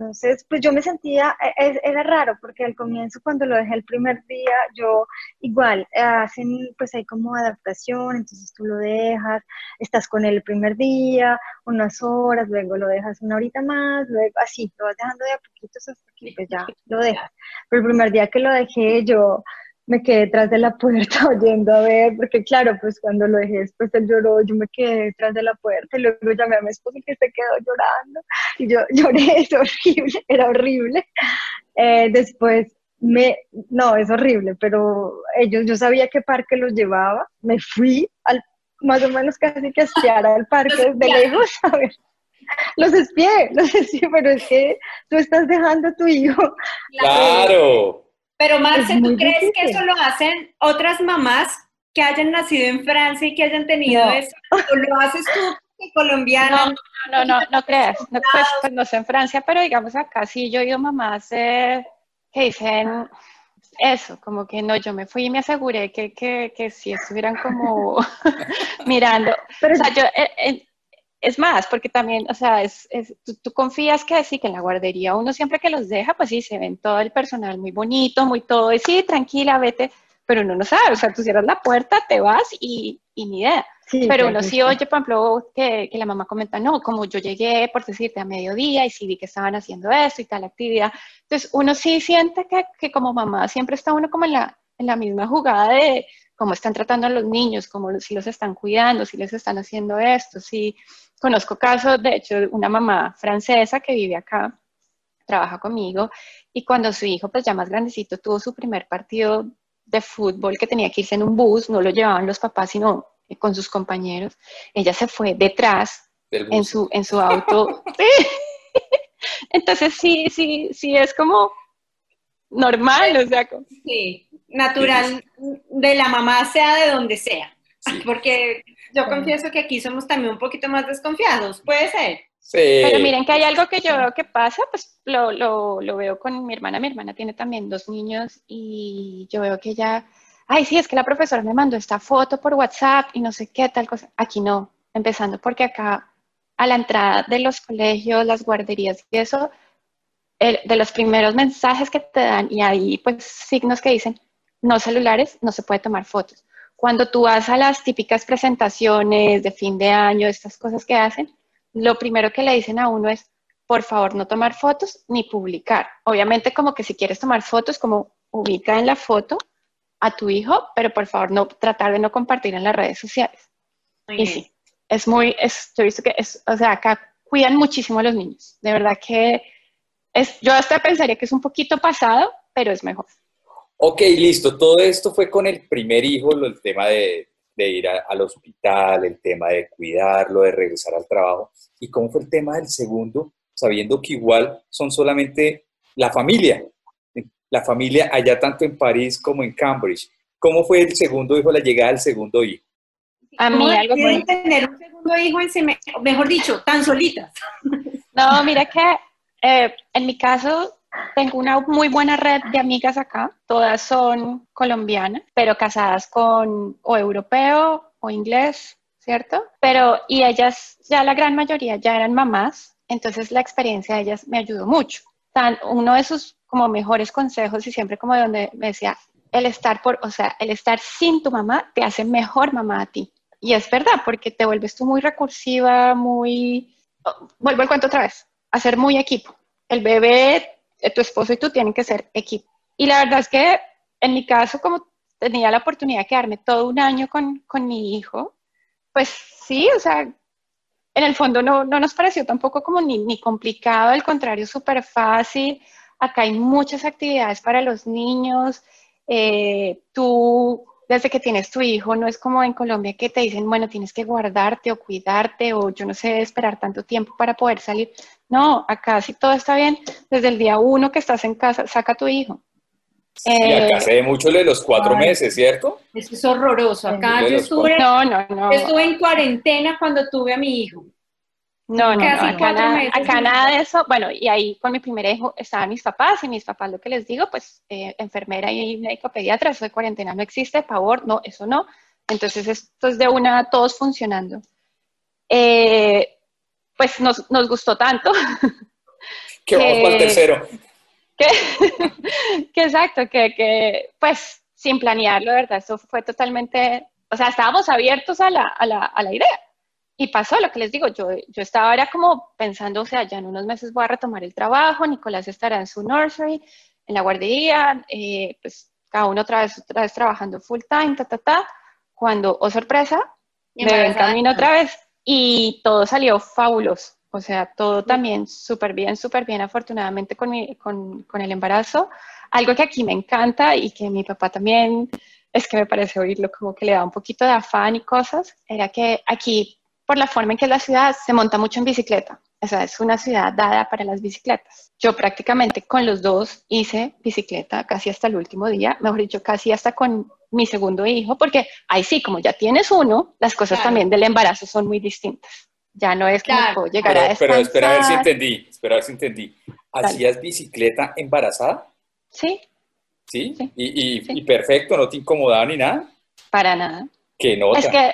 Entonces, pues yo me sentía, e- e- era raro porque al comienzo cuando lo dejé el primer día, yo igual, eh, hacen, pues hay como adaptación, entonces tú lo dejas, estás con él el primer día, unas horas, luego lo dejas una horita más, luego así, lo vas dejando de a poquitos hasta que pues ya lo dejas. Pero el primer día que lo dejé, yo me quedé detrás de la puerta oyendo a ver, porque claro, pues cuando lo dejé después él lloró, yo me quedé detrás de la puerta y luego llamé a mi esposo que se quedó llorando y yo lloré, es horrible, era horrible. Eh, después me, no, es horrible, pero ellos, yo sabía qué parque los llevaba, me fui al, más o menos casi que a esquiar al parque desde lejos, a ver, los espié, los espié, pero es que tú estás dejando a tu hijo. Claro. Pero Marce, ¿tú crees que eso lo hacen otras mamás que hayan nacido en Francia y que hayan tenido eso? ¿O lo haces tú colombiana? No, no, no, no, creas. No, pues, pues, no sé en Francia, pero digamos acá sí yo he oído mamás que dicen eso, como que no, yo me fui y me aseguré que, que, que sí estuvieran como mirando. Pero, o sea, yo, eh, eh, es más, porque también, o sea, es, tú, confías que sí, que en la guardería uno siempre que los deja, pues sí, se ven todo el personal muy bonito, muy todo, y sí, tranquila, vete, pero uno no sabe, o sea, tú cierras la puerta, te vas y, y ni idea. pero uno sí oye, por ejemplo, que, que, la mamá comenta, no, como yo llegué, por decirte, a mediodía y sí vi que estaban haciendo eso y tal actividad. Entonces, uno sí siente que, que como mamá siempre está uno como en la, en la misma jugada de cómo están tratando a los niños, cómo si los están cuidando, si les están haciendo esto, si conozco casos, de hecho, una mamá francesa que vive acá, trabaja conmigo, y cuando su hijo, pues ya más grandecito, tuvo su primer partido de fútbol que tenía que irse en un bus, no lo llevaban los papás, sino con sus compañeros, ella se fue detrás en su, en su auto. Entonces sí, sí, sí, es como normal, o sea. Sí, natural de la mamá, sea de donde sea. Porque yo confieso que aquí somos también un poquito más desconfiados, puede ser. Sí. Pero miren que hay algo que yo veo que pasa, pues lo, lo, lo, veo con mi hermana. Mi hermana tiene también dos niños y yo veo que ella, ay, sí, es que la profesora me mandó esta foto por WhatsApp y no sé qué, tal cosa. Aquí no, empezando porque acá a la entrada de los colegios, las guarderías y eso, de los primeros mensajes que te dan y ahí pues signos que dicen, no celulares, no se puede tomar fotos cuando tú vas a las típicas presentaciones de fin de año, estas cosas que hacen, lo primero que le dicen a uno es, por favor, no tomar fotos ni publicar. Obviamente como que si quieres tomar fotos, como ubica en la foto a tu hijo, pero por favor no tratar de no compartir en las redes sociales. y sí, es muy, es, yo he visto que es, o sea, acá cuidan muchísimo a los niños. De verdad que es, yo hasta pensaría que es un poquito pasado, pero es mejor. Ok, listo. Todo esto fue con el primer hijo, el tema de, ir al hospital, el tema de cuidarlo, de regresar al trabajo. ¿Y cómo fue el tema del segundo, sabiendo que igual son solamente la familia? La familia allá tanto en París como en Cambridge. ¿Cómo fue el segundo hijo, la llegada del segundo hijo? A mí algo tener un segundo hijo, en mejor dicho, tan solitas. No, mira que eh, en mi caso tengo una muy buena red de amigas acá, todas son colombianas, pero casadas con o europeo o inglés, ¿cierto? Pero, y ellas, ya la gran mayoría ya eran mamás, entonces la experiencia de ellas me ayudó mucho. Tan, uno de sus como mejores consejos y siempre como de donde me decía, el estar por, o sea, el estar sin tu mamá te hace mejor mamá a ti. Y es verdad, porque te vuelves tú muy recursiva, muy, vuelvo al cuento otra vez, a ser muy equipo. El bebé tu esposo y tú tienen que ser equipo. Y la verdad es que en mi caso, como tenía la oportunidad de quedarme todo un año con, con mi hijo, pues sí, o sea, en el fondo no, no nos pareció tampoco como ni, ni complicado, al contrario, súper fácil. Acá hay muchas actividades para los niños. Eh, tú, desde que tienes tu hijo, no es como en Colombia que te dicen, bueno, tienes que guardarte o cuidarte o yo no sé, esperar tanto tiempo para poder salir. No, acá sí todo está bien. Desde el día uno que estás en casa, saca a tu hijo. Sí, acá eh, se ve mucho de los cuatro meses, ¿cierto? Eso es horroroso. Acá yo estuve, no, no, no. estuve en cuarentena cuando tuve a mi hijo. No, no, acá, nada, de eso. Bueno, y ahí con mi primer hijo estaban mis papás y mis papás lo que les digo, pues eh, enfermera y médico pediatra, eso de cuarentena no existe, favor, no, eso no. Entonces esto es de una, todos funcionando. Eh, pues nos, nos gustó tanto. Que vamos para el tercero. Que, exacto, que, que, pues sin planearlo, ¿verdad? Eso fue totalmente, o sea, estábamos abiertos a la, a la, a la idea. Y pasó lo que les digo, yo, yo estaba ahora como pensando, o sea, ya en unos meses voy a retomar el trabajo, Nicolás estará en su nursery, en la guardería, eh, pues cada uno otra vez, otra vez trabajando full time, ta, ta, ta, cuando, oh sorpresa, me ven camino otra vez y todo salió fabuloso. O sea, todo también súper bien, súper bien, afortunadamente con, mi, con, con, el embarazo. algo que aquí me encanta y que mi papá también es que me parece oírlo como que le da un poquito de afán y cosas, era que aquí, por la forma en que es la ciudad, se monta mucho en bicicleta. O sea, es una ciudad dada para las bicicletas. Yo prácticamente con los dos hice bicicleta casi hasta el último día, mejor dicho, casi hasta con mi segundo hijo, porque ahí sí, como ya tienes uno, las cosas también del embarazo son muy distintas. Ya no es como llegar pero, a Pero espera a ver si entendí, espera a ver si entendí. ¿Hacías bicicleta embarazada? Sí. ¿Sí? Y, perfecto, no te incomodaba ni nada. Para nada. ¿Qué nota? Es que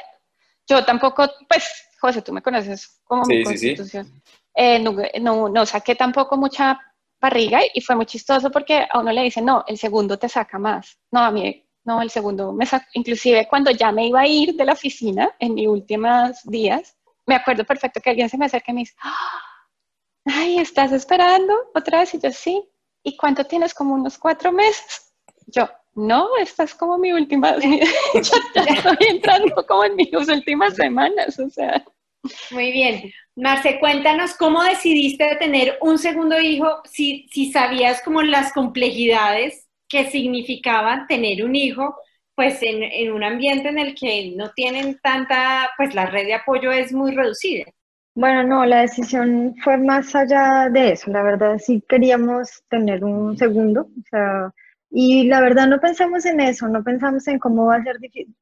yo tampoco, pues, José, tú me conoces como mi constitución. Eh, no, no, saqué tampoco mucha barriga y fue muy chistoso porque a uno le dicen, no, el segundo te saca más. No, a mí, no, el segundo me saca, inclusive cuando ya me iba a ir de la oficina en mis últimos días, me acuerdo perfecto que alguien se me acerca y me dice, ay, ¿estás esperando otra vez? Y yo, sí. ¿Y cuánto tienes? Como unos cuatro meses. Yo, no, esta es como mi última, ya estoy entrando como en mis últimas semanas, o sea. Muy bien. Marce, cuéntanos cómo decidiste tener un segundo hijo, si, si sabías como las complejidades que significaban tener un hijo, pues en, en, un ambiente en el que no tienen tanta, pues la red de apoyo es muy reducida. Bueno, no, la decisión fue más allá de eso, la verdad sí queríamos tener un segundo, o sea, y la verdad no pensamos en eso, no pensamos en cómo va a ser difícil,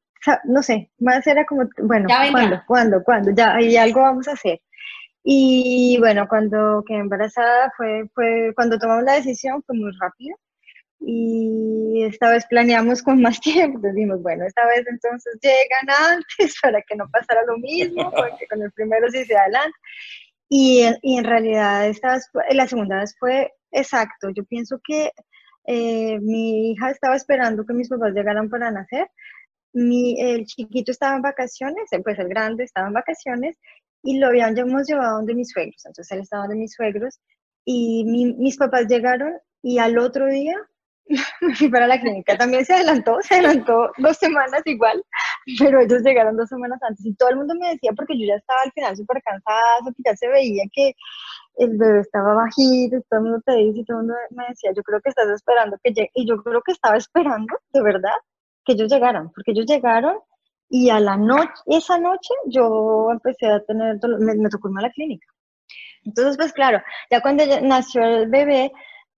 no sé, más era como, bueno, ¿cuándo, cuándo, cuándo? Ya, y algo vamos a hacer. Y bueno, cuando quedé embarazada fue, fue, cuando tomamos la decisión fue muy rápido y esta vez planeamos con más tiempo, decimos, bueno, esta vez entonces llegan antes para que no pasara lo mismo, porque con el primero sí se adelante. Y, y en realidad esta vez, la segunda vez fue exacto, yo pienso que eh, mi hija estaba esperando que mis papás llegaran para nacer, mi, el chiquito estaba en vacaciones, pues el grande estaba en vacaciones y lo habíamos llevado donde mis suegros, entonces él estaba donde mis suegros y mis papás llegaron y al otro día me fui para la clínica. También se adelantó, se adelantó dos semanas igual, pero ellos llegaron dos semanas antes y todo el mundo me decía, porque yo ya estaba al final súper cansada, porque ya se veía que el bebé estaba bajito, todo el mundo te dice, todo el mundo me decía, yo creo que estás esperando que llegue, y yo creo que estaba esperando, de verdad, que ellos llegaran, porque ellos llegaron y a la noche, esa noche yo empecé a tener, me, me tocó irme a la clínica. Entonces, pues claro, ya cuando nació el bebé,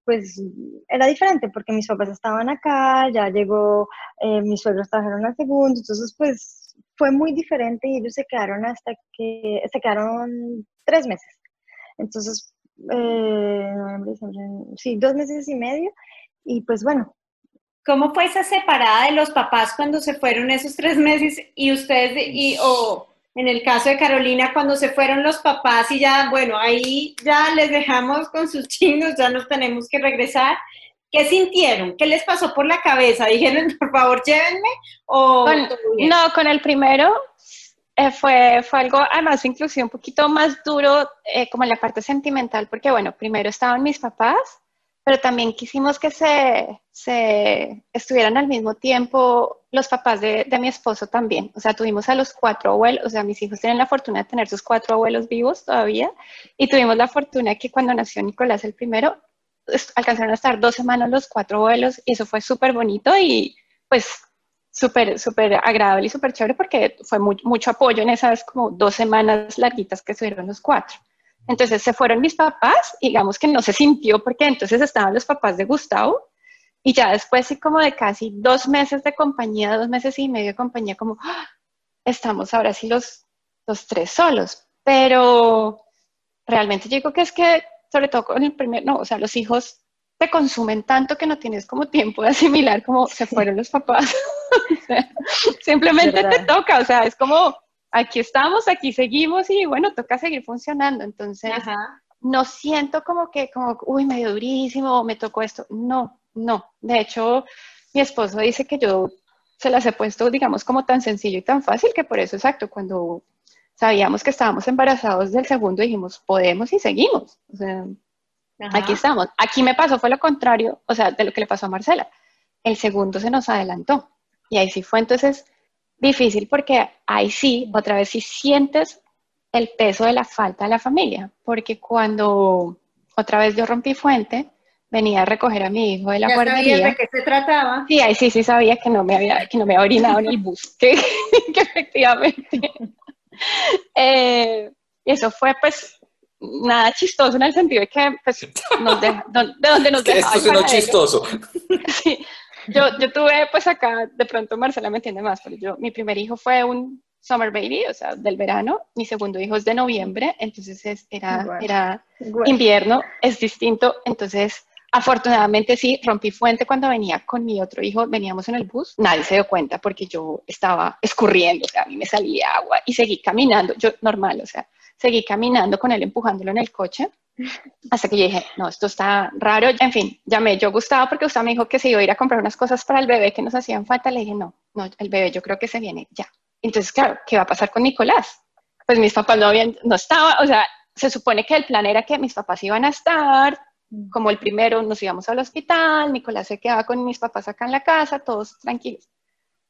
pues era diferente porque mis papás estaban acá, ya llegó, eh, mis suegros trabajaron al segundo, entonces pues fue muy diferente y ellos se quedaron hasta que, se quedaron tres meses. Entonces, eh, sí, dos meses y medio y pues bueno. ¿Cómo fue esa separada de los papás cuando se fueron esos tres meses y ustedes, y, o en el caso de Carolina, cuando se fueron los papás y ya, bueno, ahí ya les dejamos con sus chinos, ya nos tenemos que regresar. ¿Qué sintieron? ¿Qué les pasó por la cabeza? ¿Dijeron, por favor, llévenme? O no, con el primero eh, fue, fue algo, además, inclusive un poquito más duro, eh, como en la parte sentimental, porque, bueno, primero estaban mis papás pero también quisimos que se, se, estuvieran al mismo tiempo los papás de, de, mi esposo también. O sea, tuvimos a los cuatro abuelos, o sea, mis hijos tienen la fortuna de tener sus cuatro abuelos vivos todavía, y tuvimos la fortuna que cuando nació Nicolás el primero, alcanzaron a estar dos semanas los cuatro abuelos, y eso fue súper bonito y pues súper, súper agradable y súper chévere porque fue mucho apoyo en esas como dos semanas larguitas que estuvieron los cuatro. Entonces se fueron mis papás, digamos que no se sintió porque entonces estaban los papás de Gustavo y ya después sí como de casi dos meses de compañía, dos meses y medio de compañía, como ¡ah! estamos ahora sí los, los tres solos. Pero realmente digo que es que, sobre todo con el primer, no, o sea, los hijos te consumen tanto que no tienes como tiempo de asimilar como se fueron los papás. simplemente te toca, o sea, es como aquí estamos, aquí seguimos y bueno, toca seguir funcionando. Entonces, no siento como que, como, uy, medio durísimo, me tocó esto. No, no. De hecho, mi esposo dice que yo se las he puesto, digamos, como tan sencillo y tan fácil que por eso, exacto, cuando sabíamos que estábamos embarazados del segundo, dijimos, podemos y seguimos. O sea, aquí estamos. Aquí me pasó, fue lo contrario, o sea, de lo que le pasó a Marcela. El segundo se nos adelantó. Y ahí sí fue entonces difícil porque ahí sí, otra vez sí sientes el peso de la falta de la familia, porque cuando otra vez yo rompí fuente, venía a recoger a mi hijo de la ¿Ya guardería. sabías de qué se trataba? Sí, ahí sí, sí sabía que no me había, que no me había orinado en el bus, que, que efectivamente. Eh, y eso fue, pues, nada chistoso en el sentido de que, pues, nos de, de, de donde nos dejaba esto panadero. chistoso. Sí. Yo, yo tuve, pues acá, de pronto Marcela me entiende más, pero yo, mi primer hijo fue un summer baby, o sea, del verano. Mi segundo hijo es de noviembre, entonces es- era, Igual. era Igual. invierno, es distinto. Entonces, afortunadamente sí, rompí fuente cuando venía con mi otro hijo, veníamos en el bus. Nadie se dio cuenta porque yo estaba escurriendo, o sea, a mí me salía agua y seguí caminando, yo normal, o sea, seguí caminando con él empujándolo en el coche. Hasta que yo dije, no, esto está raro. En fin, llamé yo Gustavo porque Gustavo me dijo que se iba a ir a comprar unas cosas para el bebé que nos hacían falta. Le dije, no, no, el bebé yo creo que se viene ya. Entonces, claro, ¿qué va a pasar con Nicolás? Pues mis papás no habían, no estaba, o sea, se supone que el plan era que mis papás iban a estar, como el primero nos íbamos al hospital, Nicolás se quedaba con mis papás acá en la casa, todos tranquilos.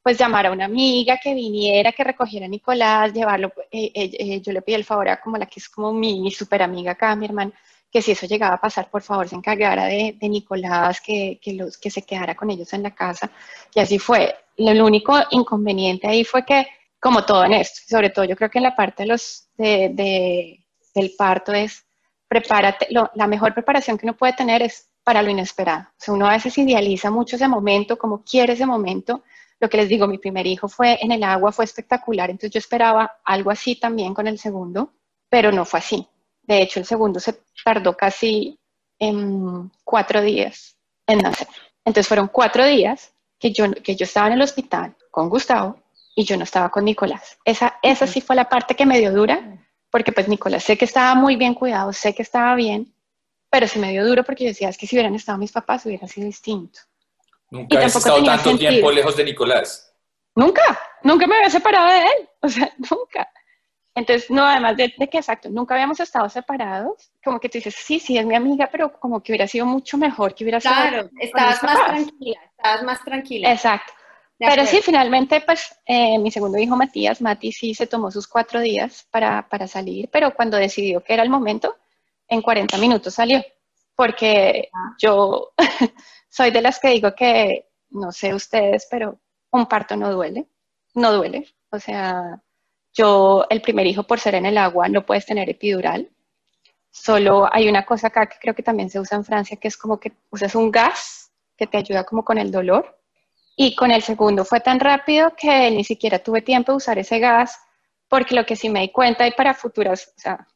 Pues llamar a una amiga que viniera, que recogiera a Nicolás, llevarlo, eh, eh, eh, yo le pedí el favor a como la que es como mi, mi super amiga acá, mi hermana, que si eso llegaba a pasar, por favor, se encargara de, de Nicolás, que, que, los, que se quedara con ellos en la casa. Y así fue. Lo, lo único inconveniente ahí fue que, como todo en esto, sobre todo yo creo que en la parte de los, de, de, del parto es, prepárate, lo, la mejor preparación que uno puede tener es para lo inesperado. O sea, uno a veces idealiza mucho ese momento, como quiere ese momento. Lo que les digo, mi primer hijo fue en el agua, fue espectacular, entonces yo esperaba algo así también con el segundo, pero no fue así. De hecho, el segundo se tardó casi en cuatro días en nacer. Entonces fueron cuatro días que yo, que yo estaba en el hospital con Gustavo y yo no estaba con Nicolás. Esa, esa sí fue la parte que me dio dura, porque pues Nicolás sé que estaba muy bien cuidado, sé que estaba bien, pero sí me dio duro porque yo decía, es que si hubieran estado mis papás hubiera sido distinto. Nunca habías tampoco estado tanto sentido. tiempo lejos de Nicolás. Nunca, nunca me había separado de él, o sea, nunca. Entonces, no, además de, de, que exacto, nunca habíamos estado separados, como que tú dices, sí, sí, es mi amiga, pero como que hubiera sido mucho mejor que hubiera claro, sido. Claro, estabas más papás. tranquila, estabas más tranquila. Exacto. De pero sí, finalmente, pues eh, mi segundo hijo Matías, Mati sí se tomó sus cuatro días para, para salir, pero cuando decidió que era el momento, en 40 minutos salió, porque ah. yo soy de las que digo que, no sé ustedes, pero un parto no duele, no duele, o sea, yo, el primer hijo, por ser en el agua, no puedes tener epidural. Solo hay una cosa acá que creo que también se usa en Francia, que es como que usas un gas que te ayuda como con el dolor. Y con el segundo fue tan rápido que ni siquiera tuve tiempo de usar ese gas, porque lo que sí me di cuenta y para futuras, o sea,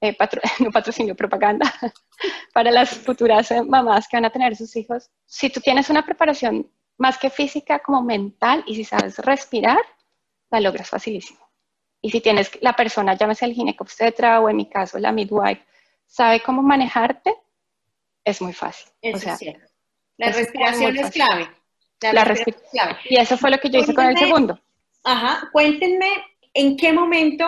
eh, patro, no patrocinio, propaganda, para las futuras eh, mamás que van a tener sus hijos, si tú tienes una preparación más que física como mental y si sabes respirar, la logras facilísimo. Y si tienes la persona, llámese el ginecobstetra o en mi caso la midwife, sabe cómo manejarte, es muy fácil. Eso o sea, es cierto. La respiración es clave. La, la respiración es clave. Y eso fue lo que yo hice con el segundo. Ajá, cuéntenme en qué momento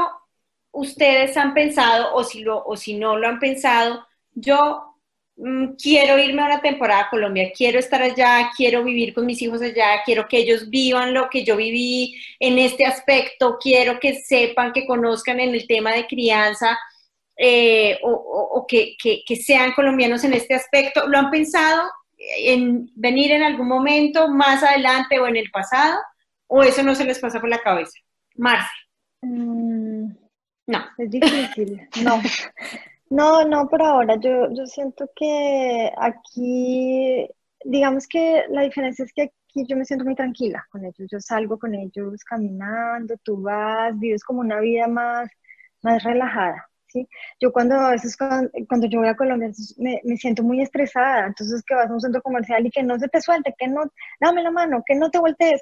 ustedes han pensado, o si, lo, o si no lo han pensado, yo mmm, quiero irme a una temporada a Colombia, quiero estar allá, quiero vivir con mis hijos allá, quiero que ellos vivan lo que yo viví en este aspecto, quiero que sepan, que conozcan en el tema de crianza. Eh, o, que, que sean colombianos en este aspecto. ¿Lo han pensado en venir en algún momento más adelante o en el pasado? ¿O eso no se les pasa por la cabeza? Marce. Mm, no. Es difícil. No. No, no, por ahora. Yo, yo siento que aquí, digamos que la diferencia es que aquí yo me siento muy tranquila con ellos. Yo salgo con ellos caminando, tú vas, vives como una vida más, más relajada. ¿sí? Yo cuando a veces cuando, yo voy a Colombia me, me, siento muy estresada, entonces que vas a un centro comercial y que no se te suelte, que no, dame la mano, que no te voltees.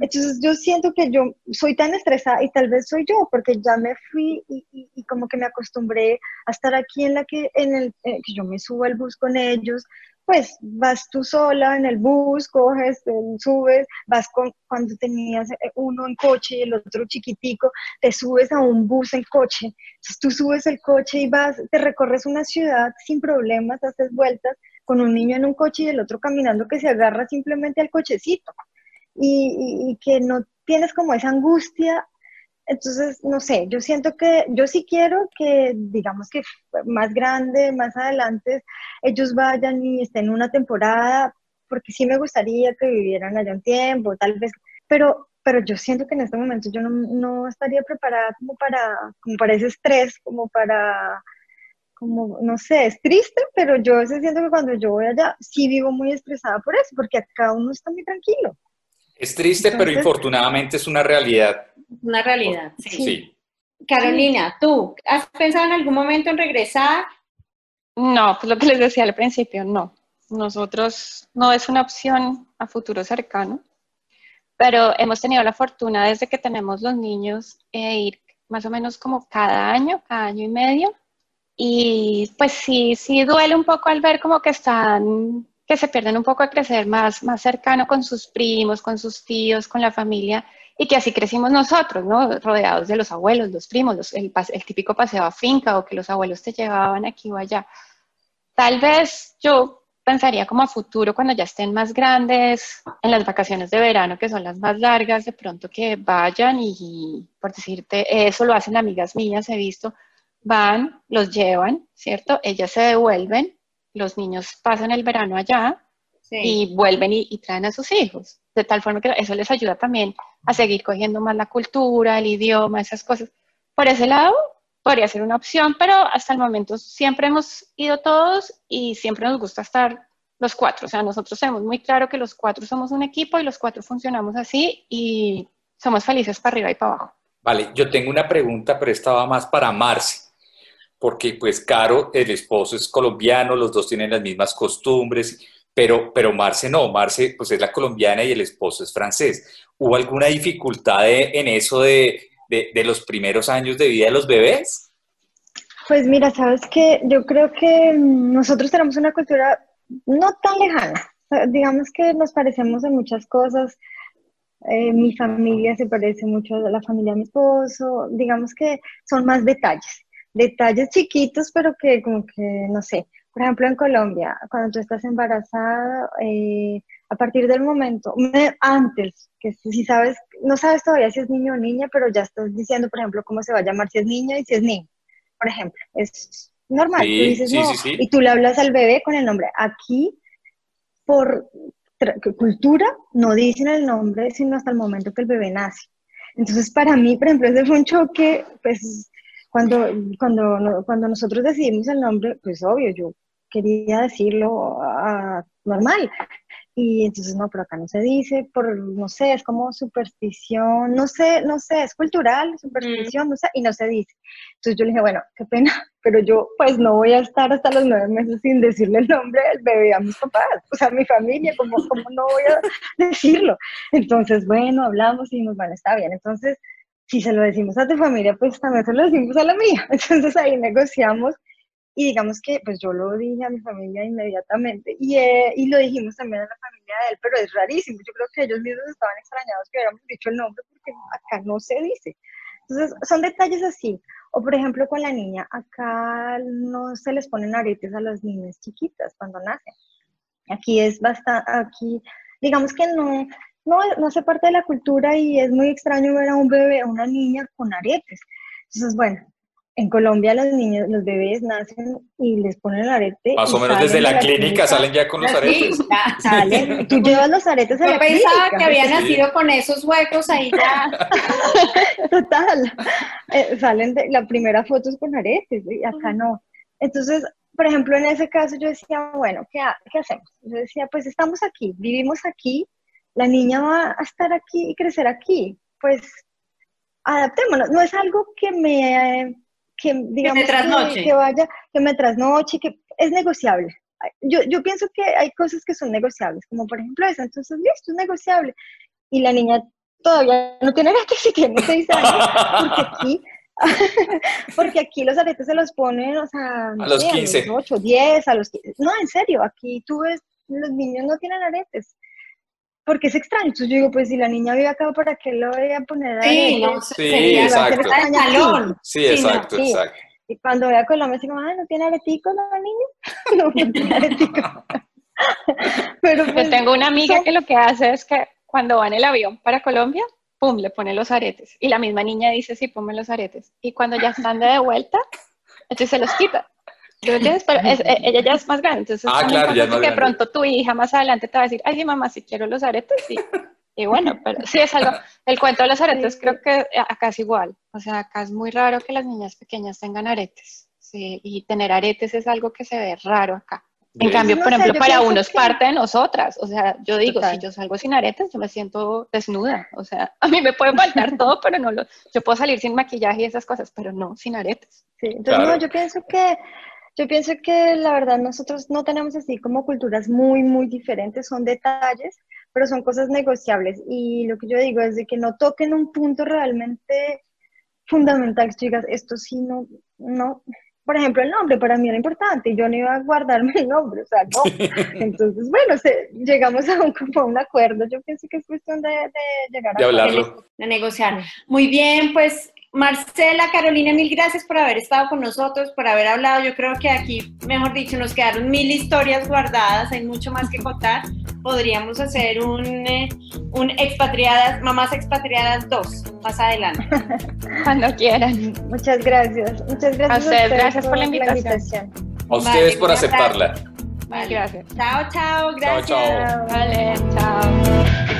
Entonces yo siento que yo soy tan estresada y tal vez soy yo, porque ya me fui y, como que me acostumbré a estar aquí en la que, en el, eh, que yo me subo al bus con ellos, pues vas tú sola en el bus, coges, subes, vas con, cuando tenías uno en coche y el otro chiquitico, te subes a un bus en coche, entonces tú subes el coche y vas, te recorres una ciudad sin problemas, haces vueltas con un niño en un coche y el otro caminando que se agarra simplemente al cochecito y, que no tienes como esa angustia Entonces, no sé, yo siento que, yo sí quiero que, digamos que más grande, más adelante, ellos vayan y estén una temporada, porque sí me gustaría que vivieran allá un tiempo, tal vez, pero, pero yo siento que en este momento yo no, no estaría preparada como para, para ese estrés, como para, como, no sé, es triste, pero yo siento que cuando yo voy allá, sí vivo muy estresada por eso, porque acá uno está muy tranquilo. Es triste, pero infortunadamente es una realidad. Una realidad, sí. Carolina, ¿tú has pensado en algún momento en regresar? No, pues lo que les decía al principio, no. Nosotros no es una opción a futuro cercano, pero hemos tenido la fortuna desde que tenemos los niños e ir más o menos como cada año, cada año y medio. Y pues sí, sí duele un poco al ver como que están que se pierden un poco a crecer más, más cercano con sus primos, con sus tíos, con la familia, y que así crecimos nosotros, ¿no? Rodeados de los abuelos, los primos, el, el, típico paseo a finca o que los abuelos te llevaban aquí o allá. Tal vez yo pensaría como a futuro, cuando ya estén más grandes, en las vacaciones de verano, que son las más largas, de pronto que vayan y, por decirte, eso lo hacen amigas mías, he visto, van, los llevan, ¿cierto? Ellas se devuelven los niños pasan el verano allá y vuelven y, traen a sus hijos. De tal forma que eso les ayuda también a seguir cogiendo más la cultura, el idioma, esas cosas. Por ese lado, podría ser una opción, pero hasta el momento siempre hemos ido todos y siempre nos gusta estar los cuatro. O sea, nosotros tenemos muy claro que los cuatro somos un equipo y los cuatro funcionamos así y somos felices para arriba y para abajo. Vale, yo tengo una pregunta, pero esta va más para Marce porque pues Caro, el esposo es colombiano, los dos tienen las mismas costumbres, pero, pero Marce no, Marce pues es la colombiana y el esposo es francés. ¿Hubo alguna dificultad en eso de, de, los primeros años de vida de los bebés? Pues mira, sabes que yo creo que nosotros tenemos una cultura no tan lejana. Digamos que nos parecemos en muchas cosas. Eh, mi familia se parece mucho a la familia de mi esposo. Digamos que son más detalles detalles chiquitos, pero que como que, no sé, por ejemplo en Colombia, cuando tú estás embarazada, eh, a partir del momento, antes, que si sabes, no sabes todavía si es niño o niña, pero ya estás diciendo, por ejemplo, cómo se va a llamar si es niño y si es niño, por ejemplo, es normal, tú dices no, y tú le hablas al bebé con el nombre. Aquí, por cultura, no dicen el nombre sino hasta el momento que el bebé nace. Entonces, para mí, por ejemplo, ese fue un choque, pues, cuando, cuando, cuando nosotros decidimos el nombre, pues obvio, yo quería decirlo uh, normal. Y entonces, no, pero acá no se dice, por, no sé, es como superstición, no sé, no sé, es cultural, superstición, no sé, y no se dice. Entonces yo le dije, bueno, qué pena, pero yo pues no voy a estar hasta los nueve meses sin decirle el nombre del bebé a mis papás, o sea, a mi familia, como, como no voy a decirlo. Entonces, bueno, hablamos y dijimos, bueno, está bien. Entonces, si se lo decimos a tu familia, pues también se lo decimos a la mía. Entonces ahí negociamos y digamos que pues yo lo dije a mi familia inmediatamente y, eh, y lo dijimos también a la familia de él, pero es rarísimo. Yo creo que ellos mismos estaban extrañados que hubiéramos dicho el nombre porque acá no se dice. Entonces son detalles así. O por ejemplo con la niña, acá no se les ponen aretes a las niñas chiquitas cuando nacen. Aquí es bastante, aquí digamos que no, no, no hace parte de la cultura y es muy extraño ver a un bebé, a una niña con aretes. Entonces, bueno, en Colombia los niños, los bebés nacen y les ponen el arete. Más o menos desde la, clínica, salen ya con los aretes. salen, tú llevas los aretes a Yo la pensaba que había nacido con esos huecos ahí ya. Total. Eh, salen de, la primera foto es con aretes y acá no. Entonces, por ejemplo, en ese caso yo decía, bueno, ¿qué, ¿qué hacemos? Yo decía, pues estamos aquí, vivimos aquí, la niña va a estar aquí y crecer aquí. Pues adaptémonos. No es algo que me, que digamos, que, vaya, que me trasnoche, que es negociable. Yo, yo pienso que hay cosas que son negociables, como por ejemplo esa, entonces listo, es negociable. Y la niña todavía no tiene aretes y tiene seis años, porque aquí, porque aquí los aretes se los ponen, o sea, a los 15. A los 8, 10, a los 15. No, en serio, aquí tú ves, los niños no tienen aretes porque es extraño. Entonces yo digo, pues si la niña vive acá, ¿para qué lo voy a poner Sí, no, sí, exacto. Sí, exacto, exacto. Y cuando voy a Colombia, digo, ah, ¿no tiene aretico la niña? no, no tiene aretico. Pero pues, yo tengo una amiga que lo que hace es que cuando va en el avión para Colombia, pum, le pone los aretes. Y la misma niña dice, sí, ponme los aretes. Y cuando ya están de vuelta, entonces se los quita. Pero eh, ella ya es más grande, entonces ah, claro, ya es más que pronto tu hija más adelante te va a decir, ay, sí, mamá, si quiero los aretes, sí. Y bueno, pero sí es algo, el cuento de los aretes creo que acá es igual, o sea, acá es muy raro que las niñas pequeñas tengan aretes, sí, y tener aretes es algo que se ve raro acá. En cambio, por ejemplo, para uno es parte de nosotras. O sea, yo digo, si yo salgo sin aretes, yo me siento desnuda. O sea, a mí me puede faltar todo, pero no lo. Yo puedo salir sin maquillaje y esas cosas, pero no sin aretes. Sí, entonces no, yo pienso que. Yo pienso que la verdad nosotros no tenemos así como culturas muy, muy diferentes, son detalles, pero son cosas negociables. Y lo que yo digo es de que no toquen un punto realmente fundamental, chicas, esto sí no, no, por ejemplo, el nombre para mí era importante, yo no iba a guardarme el nombre, o sea, no. Entonces, bueno, llegamos a un, como un acuerdo, yo pienso que es cuestión de, llegar a... hablarlo. De negociar. Muy bien, pues Marcela, Carolina, mil gracias por haber estado con nosotros, por haber hablado. Yo creo que aquí, mejor dicho, nos quedaron mil historias guardadas, hay mucho más que contar. Podríamos hacer un, eh, un expatriadas, mamás expatriadas 2 más adelante. Cuando quieran. Muchas gracias. Muchas gracias. A ustedes, gracias por, la invitación. A ustedes por aceptarla. Vale. Gracias. Chao, chao, gracias. Chao, chao. Vale, chao.